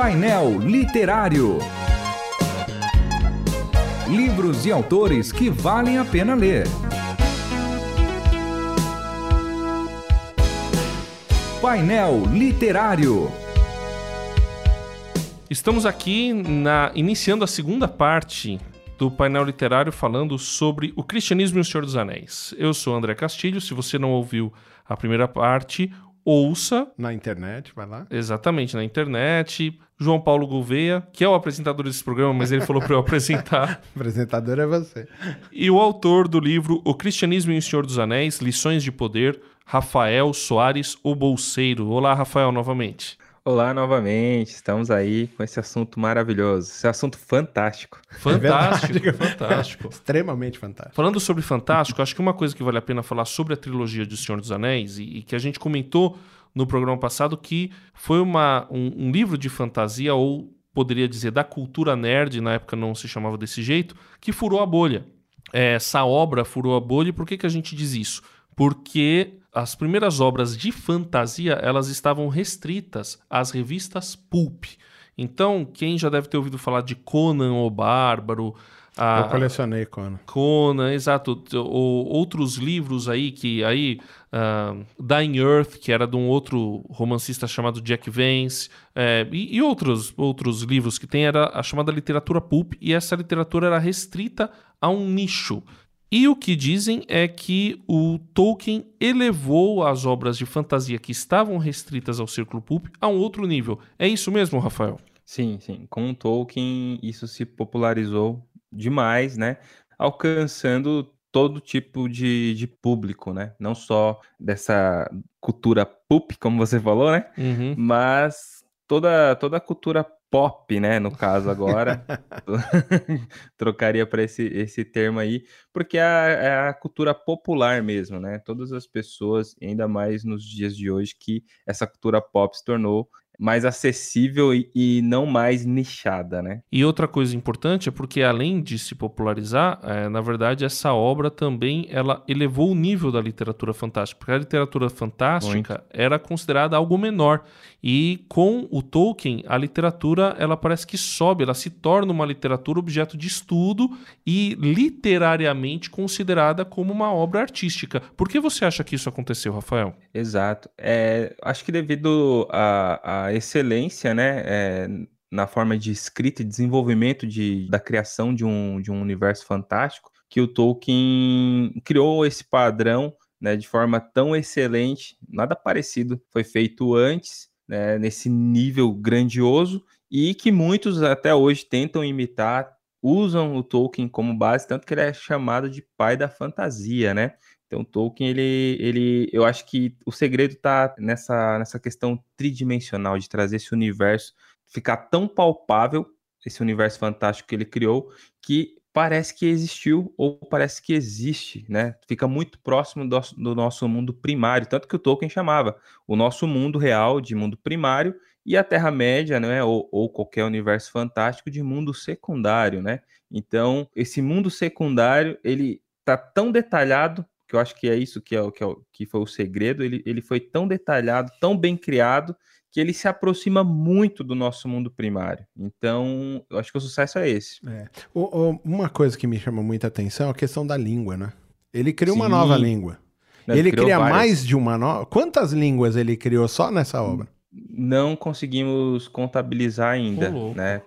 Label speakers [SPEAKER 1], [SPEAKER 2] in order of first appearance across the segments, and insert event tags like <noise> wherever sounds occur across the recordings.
[SPEAKER 1] Painel Literário. Livros e autores que valem a pena ler. Painel Literário.
[SPEAKER 2] Estamos aqui na, iniciando a segunda parte do painel literário falando sobre o cristianismo e o Senhor dos Anéis. Eu sou André Castilho. Se você não ouviu a primeira parte, ouça.
[SPEAKER 3] Na internet, vai lá.
[SPEAKER 2] Exatamente, na internet. João Paulo Gouveia, que é o apresentador desse programa, mas ele falou para eu apresentar. <laughs>
[SPEAKER 3] apresentador é você.
[SPEAKER 2] E o autor do livro O Cristianismo e o Senhor dos Anéis, Lições de Poder, Rafael Soares, o Bolseiro. Olá, Rafael, novamente.
[SPEAKER 4] Olá novamente, estamos aí com esse assunto maravilhoso, esse assunto fantástico.
[SPEAKER 2] Fantástico, é fantástico. <laughs>
[SPEAKER 3] Extremamente fantástico.
[SPEAKER 2] Falando sobre fantástico, acho que uma coisa que vale a pena falar sobre a trilogia de Senhor dos Anéis e, e que a gente comentou no programa passado que foi uma, um, um livro de fantasia ou poderia dizer da cultura nerd, na época não se chamava desse jeito, que furou a bolha. É, essa obra furou a bolha e por que, que a gente diz isso? Porque as primeiras obras de fantasia elas estavam restritas às revistas pulp. Então, quem já deve ter ouvido falar de Conan o Bárbaro,
[SPEAKER 3] a, eu colecionei Conan.
[SPEAKER 2] Conan, exato. O, outros livros aí que aí uh, Dying Earth, que era de um outro romancista chamado Jack Vance, é, e, e, outros outros livros que tem era a chamada literatura pulp e essa literatura era restrita a um nicho. E o que dizem é que o Tolkien elevou as obras de fantasia que estavam restritas ao círculo pulp a um outro nível. É isso mesmo, Rafael?
[SPEAKER 4] Sim, sim. Com o Tolkien, isso se popularizou demais, né? Alcançando todo tipo de, de público, né? Não só dessa cultura pulp, como você falou, né?
[SPEAKER 2] Uhum.
[SPEAKER 4] Mas toda, toda a cultura pop, né? No caso agora, <laughs> <laughs> trocaria para esse, esse termo aí, porque é a, é a, cultura popular mesmo, né? Todas as pessoas, ainda mais nos dias de hoje, que essa cultura pop se tornou mais acessível e, e, não mais nichada, né?
[SPEAKER 2] E outra coisa importante é porque além de se popularizar, é, na verdade essa obra também ela elevou o nível da literatura fantástica, porque a literatura fantástica Muito. era considerada algo menor e com o Tolkien a literatura ela parece que sobe, ela se torna uma literatura objeto de estudo e literariamente considerada como uma obra artística. Por que você acha que isso aconteceu, Rafael?
[SPEAKER 4] Exato. É, acho que devido a, a excelência, né, é, na forma de escrita e desenvolvimento de, da criação de um, de um universo fantástico, que o Tolkien criou esse padrão né, de forma tão excelente, nada parecido foi feito antes, né, nesse nível grandioso, e que muitos até hoje tentam imitar, usam o Tolkien como base, tanto que ele é chamado de pai da fantasia, né? Então, Tolkien, ele, ele, eu acho que o segredo está nessa, nessa questão tridimensional de trazer esse universo ficar tão palpável, esse universo fantástico que ele criou, que parece que existiu ou parece que existe, né? Fica muito próximo do, do nosso mundo primário, tanto que o Tolkien chamava o nosso mundo real de mundo primário e a Terra-média, né, ou, ou qualquer universo fantástico de mundo secundário, né? Então, esse mundo secundário, ele tá tão detalhado que eu acho que é isso que, é, o, que, é o, que foi o segredo, ele, ele foi tão detalhado, tão bem criado, que ele se aproxima muito do nosso mundo primário. Então, eu acho que o sucesso é esse.
[SPEAKER 3] É. O, o, uma coisa que me chama muita atenção é a questão da língua, né? Ele criou Sim. uma nova língua. Ele, ele cria várias. mais de uma nova. Quantas línguas ele criou só nessa obra?
[SPEAKER 4] Não conseguimos contabilizar ainda, né?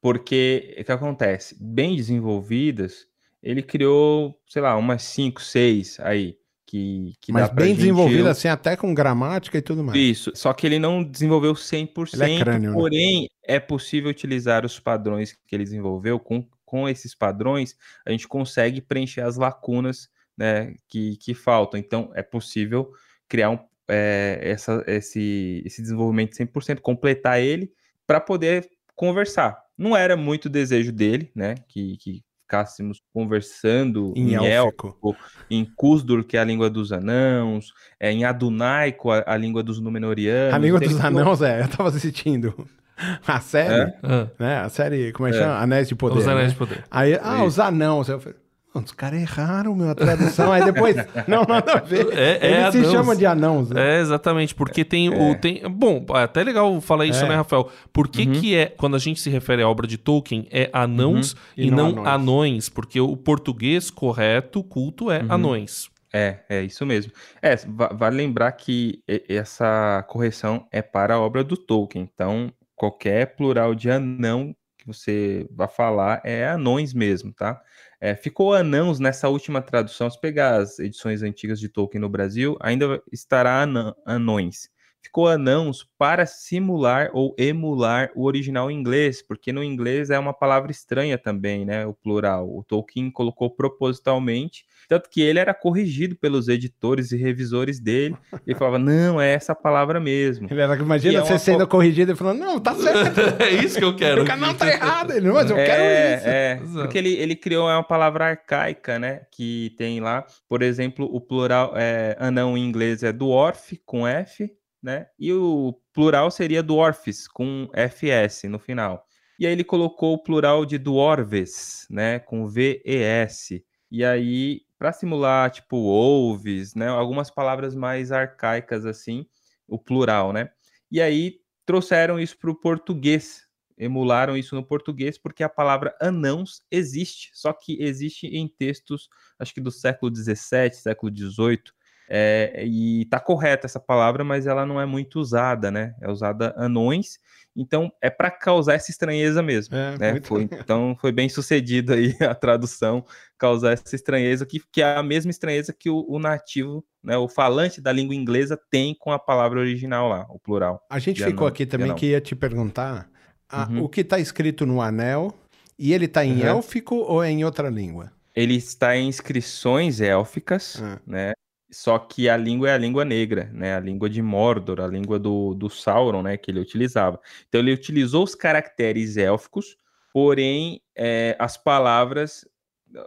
[SPEAKER 4] Porque o que acontece? Bem desenvolvidas, ele criou, sei lá, umas 5, 6 aí. Que, que
[SPEAKER 3] Mas bem desenvolvido assim, até com gramática e tudo mais.
[SPEAKER 4] Isso, só que ele não desenvolveu 100%, ele é crânio, né? porém né? é possível utilizar os padrões que ele desenvolveu. Com, com esses padrões, a gente consegue preencher as lacunas né, que, que faltam. Então, é possível criar um, é, essa, esse, esse desenvolvimento 100%, completar ele para poder conversar. Não era muito desejo dele, né, que, que ficássemos conversando
[SPEAKER 3] em, em élfico,
[SPEAKER 4] em Kusdur, que é a língua dos anãos, é, em Adunaico, a, a língua dos Númenóreanos.
[SPEAKER 3] A língua dos anãos, é, eu tava assistindo <laughs> a série, é? né? A série, como é que é. chama? Anéis de Poder.
[SPEAKER 2] Os Anéis né? de Poder.
[SPEAKER 3] Aí, ah, Isso. os anãos. Eu falei, Os caras erraram, meu, a tradução. Aí depois, <laughs> não, nada a ver. É, é se chamam de anãos.
[SPEAKER 2] Né? É, exatamente, porque tem é. o... Tem, bom, é até legal falar isso, é. né, Rafael? Por que uhum. que é, quando a gente se refere à obra de Tolkien, é anãos uhum. e, e, não, anões. anões. Porque o português correto, culto, é uhum. anões.
[SPEAKER 4] É, é isso mesmo. É, vale lembrar que essa correção é para a obra do Tolkien. Então, qualquer plural de anão que você vai falar é anões mesmo, tá? É, ficou anãos nessa última tradução. Se pegar as edições antigas de Tolkien no Brasil, ainda estará anões ficou anãos para simular ou emular o original em inglês, porque no inglês é uma palavra estranha também, né? O plural. O Tolkien colocou propositalmente, tanto que ele era corrigido pelos editores e revisores dele. Ele falava, não, é essa palavra mesmo.
[SPEAKER 3] Ele era, imagina é você sendo corrigido e falando, não, tá certo. <laughs>
[SPEAKER 2] é isso que eu quero.
[SPEAKER 3] O canal tá errado, ele, mas eu é, quero isso.
[SPEAKER 4] É, porque ele, ele criou uma palavra arcaica, né? Que tem lá, por exemplo, o plural é, anão em inglês é dwarf, com F, né? E o plural seria dwarfs, com FS no final. E aí ele colocou o plural de dwarves, né, com VES. E aí, para simular, tipo, ouves, né, algumas palavras mais arcaicas assim, o plural, né? E aí trouxeram isso para o português, emularam isso no português, porque a palavra anãos existe, só que existe em textos, acho que do século XVII, século XVIII, é, e tá correta essa palavra, mas ela não é muito usada, né? É usada anões, então é para causar essa estranheza mesmo. É, né? foi, então foi bem sucedido aí <laughs> a tradução, causar essa estranheza, que, que é a mesma estranheza que o, o, nativo, né, o falante da língua inglesa tem com a palavra original lá, o plural.
[SPEAKER 3] A gente ficou anão, aqui também que ia te perguntar a, uhum. o que está escrito no anel, e ele está em uhum. élfico ou é em outra língua?
[SPEAKER 4] Ele está em inscrições élficas, ah. né? Só que a língua é a língua negra, né? A língua de Mordor, a língua do, do Sauron, né? Que ele utilizava. Então ele utilizou os caracteres élficos, porém é, as palavras,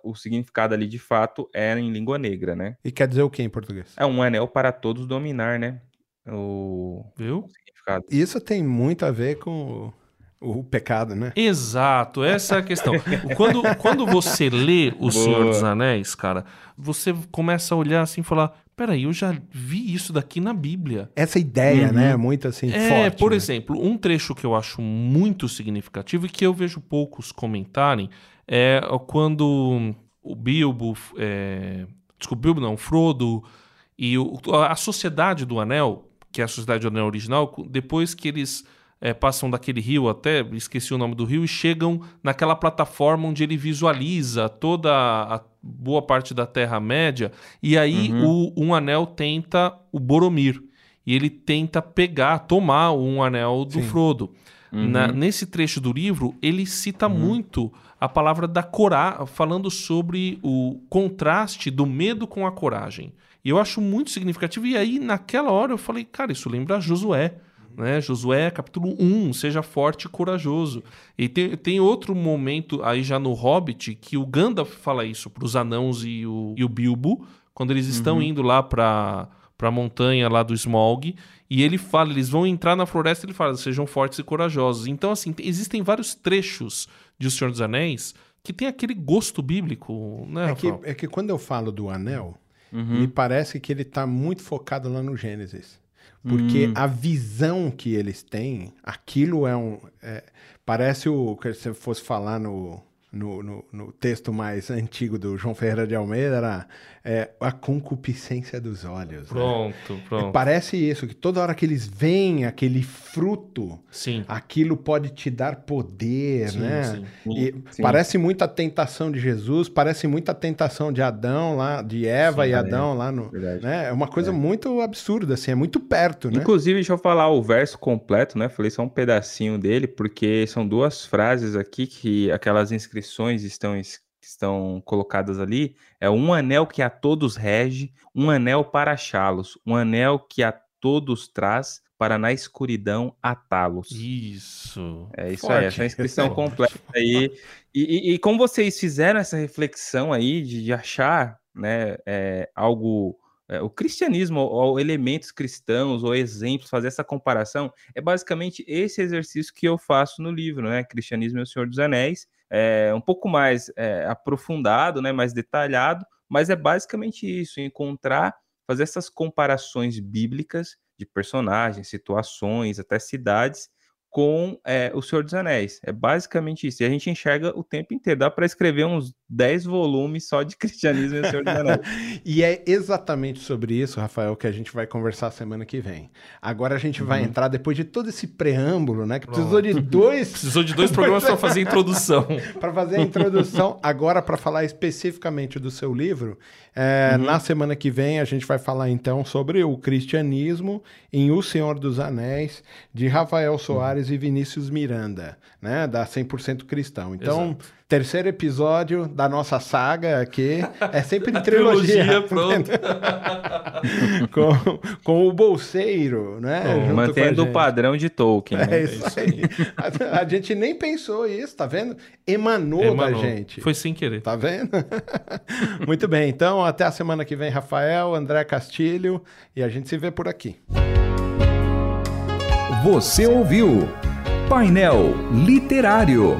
[SPEAKER 4] o significado ali de fato era em língua negra, né?
[SPEAKER 3] E quer dizer o que em português?
[SPEAKER 4] É um anel para todos dominar, né? O,
[SPEAKER 2] Viu? O
[SPEAKER 3] significado. Isso tem muito a ver com o pecado, né?
[SPEAKER 2] Exato, essa é a questão. quando, quando você lê O Boa. Senhor dos Anéis, cara, você começa a olhar assim e falar: peraí, eu já vi isso daqui na Bíblia.
[SPEAKER 3] Essa ideia, né? uhum. né? Muito assim,
[SPEAKER 2] é,
[SPEAKER 3] forte.
[SPEAKER 2] Por
[SPEAKER 3] né?
[SPEAKER 2] exemplo, um trecho que eu acho muito significativo e que eu vejo poucos comentarem é quando o Bilbo. É... Desculpa, Bilbo não, o Frodo e o, a Sociedade do Anel, que é a Sociedade do Anel original, depois que eles é, passam daquele rio até, esqueci o nome do rio, e chegam naquela plataforma onde ele visualiza toda a boa parte da Terra-média, e aí uhum. o, um anel tenta o Boromir. E ele tenta pegar, tomar um anel do Sim. Frodo. Uhum. Na, nesse trecho do livro, ele cita uhum. muito a palavra da coragem, falando sobre o contraste do medo com a coragem. E eu acho muito significativo. E aí, naquela hora, eu falei, cara, isso lembra Josué. Né? Josué, capítulo 1, seja forte e corajoso. E tem, tem outro momento aí já no Hobbit que o Gandalf fala isso para os anãos e o, e o Bilbo, quando eles estão uhum. indo lá para para a montanha lá do Smaug, e ele fala, eles vão entrar na floresta, ele fala, sejam fortes e corajosos. Então, assim, existem vários trechos de O Senhor dos Anéis que tem aquele gosto bíblico, né,
[SPEAKER 3] é que, é que quando eu falo do anel, uhum. me parece que ele está muito focado lá no Gênesis. Porque hum. a visão que eles têm, aquilo é um. É, parece o que você fosse falar no, no, no, no, texto mais antigo do João Ferreira de Almeida era é, a concupiscência dos olhos.
[SPEAKER 2] Pronto, né? pronto.
[SPEAKER 3] parece isso, que toda hora que eles veem aquele fruto,
[SPEAKER 2] sim.
[SPEAKER 3] aquilo pode te dar poder, sim, né? Sim, e sim. Parece muito a tentação de Jesus, parece muito a tentação de Adão lá, de Eva e Adão é, lá no. Né? É uma coisa é. muito absurda, assim, é muito perto, né?
[SPEAKER 4] Inclusive, deixa eu falar o verso completo, né? Falei só um pedacinho dele, porque são duas frases aqui que aquelas inscrições estão estão colocadas ali é um anel que a todos rege, um anel para achá-los, um anel que a todos traz para na escuridão atá-los.
[SPEAKER 2] Isso.
[SPEAKER 4] É isso Forte. aí, essa <laughs> inscrição completa aí. E, e, e, como vocês fizeram essa reflexão aí de, de achar né, é, algo é, o cristianismo, ou, ou, elementos cristãos, ou exemplos, fazer essa comparação, é basicamente esse exercício que eu faço no livro, né? Cristianismo e o Senhor dos Anéis, é, um pouco mais é, aprofundado, né, mais detalhado, mas é basicamente isso: encontrar, fazer essas comparações bíblicas de personagens, situações, até cidades, com é, O Senhor dos Anéis. É basicamente isso. E a gente enxerga o tempo inteiro. Dá para escrever uns 10 volumes só de <laughs> cristianismo e O Senhor dos Anéis. <laughs>
[SPEAKER 3] e é exatamente sobre isso, Rafael, que a gente vai conversar semana que vem. Agora a gente uhum. vai entrar, depois de todo esse preâmbulo, né? Que precisou de dois.
[SPEAKER 2] precisou de dois programas para fazer a introdução. <laughs>
[SPEAKER 3] para fazer a introdução. Agora, para falar especificamente do seu livro, é, uhum. na semana que vem a gente vai falar então sobre o cristianismo em O Senhor dos Anéis, de Rafael Soares. Uhum e Vinícius Miranda, né? Da 100% Cristão. Então, Exato. Terceiro episódio da nossa saga aqui é sempre em trilogia. trilogia pronto. <laughs> com, com o bolseiro, né?
[SPEAKER 4] mantendo o padrão de Tolkien.
[SPEAKER 3] Né? É isso aí. <laughs> a, a, gente nem pensou isso, tá vendo? Emanou, Emanou, da gente.
[SPEAKER 2] Foi sem querer.
[SPEAKER 3] Tá vendo? <laughs> Muito bem, então até a semana que vem, Rafael, André Castilho, e a gente se vê por aqui.
[SPEAKER 1] Você ouviu Painel Literário.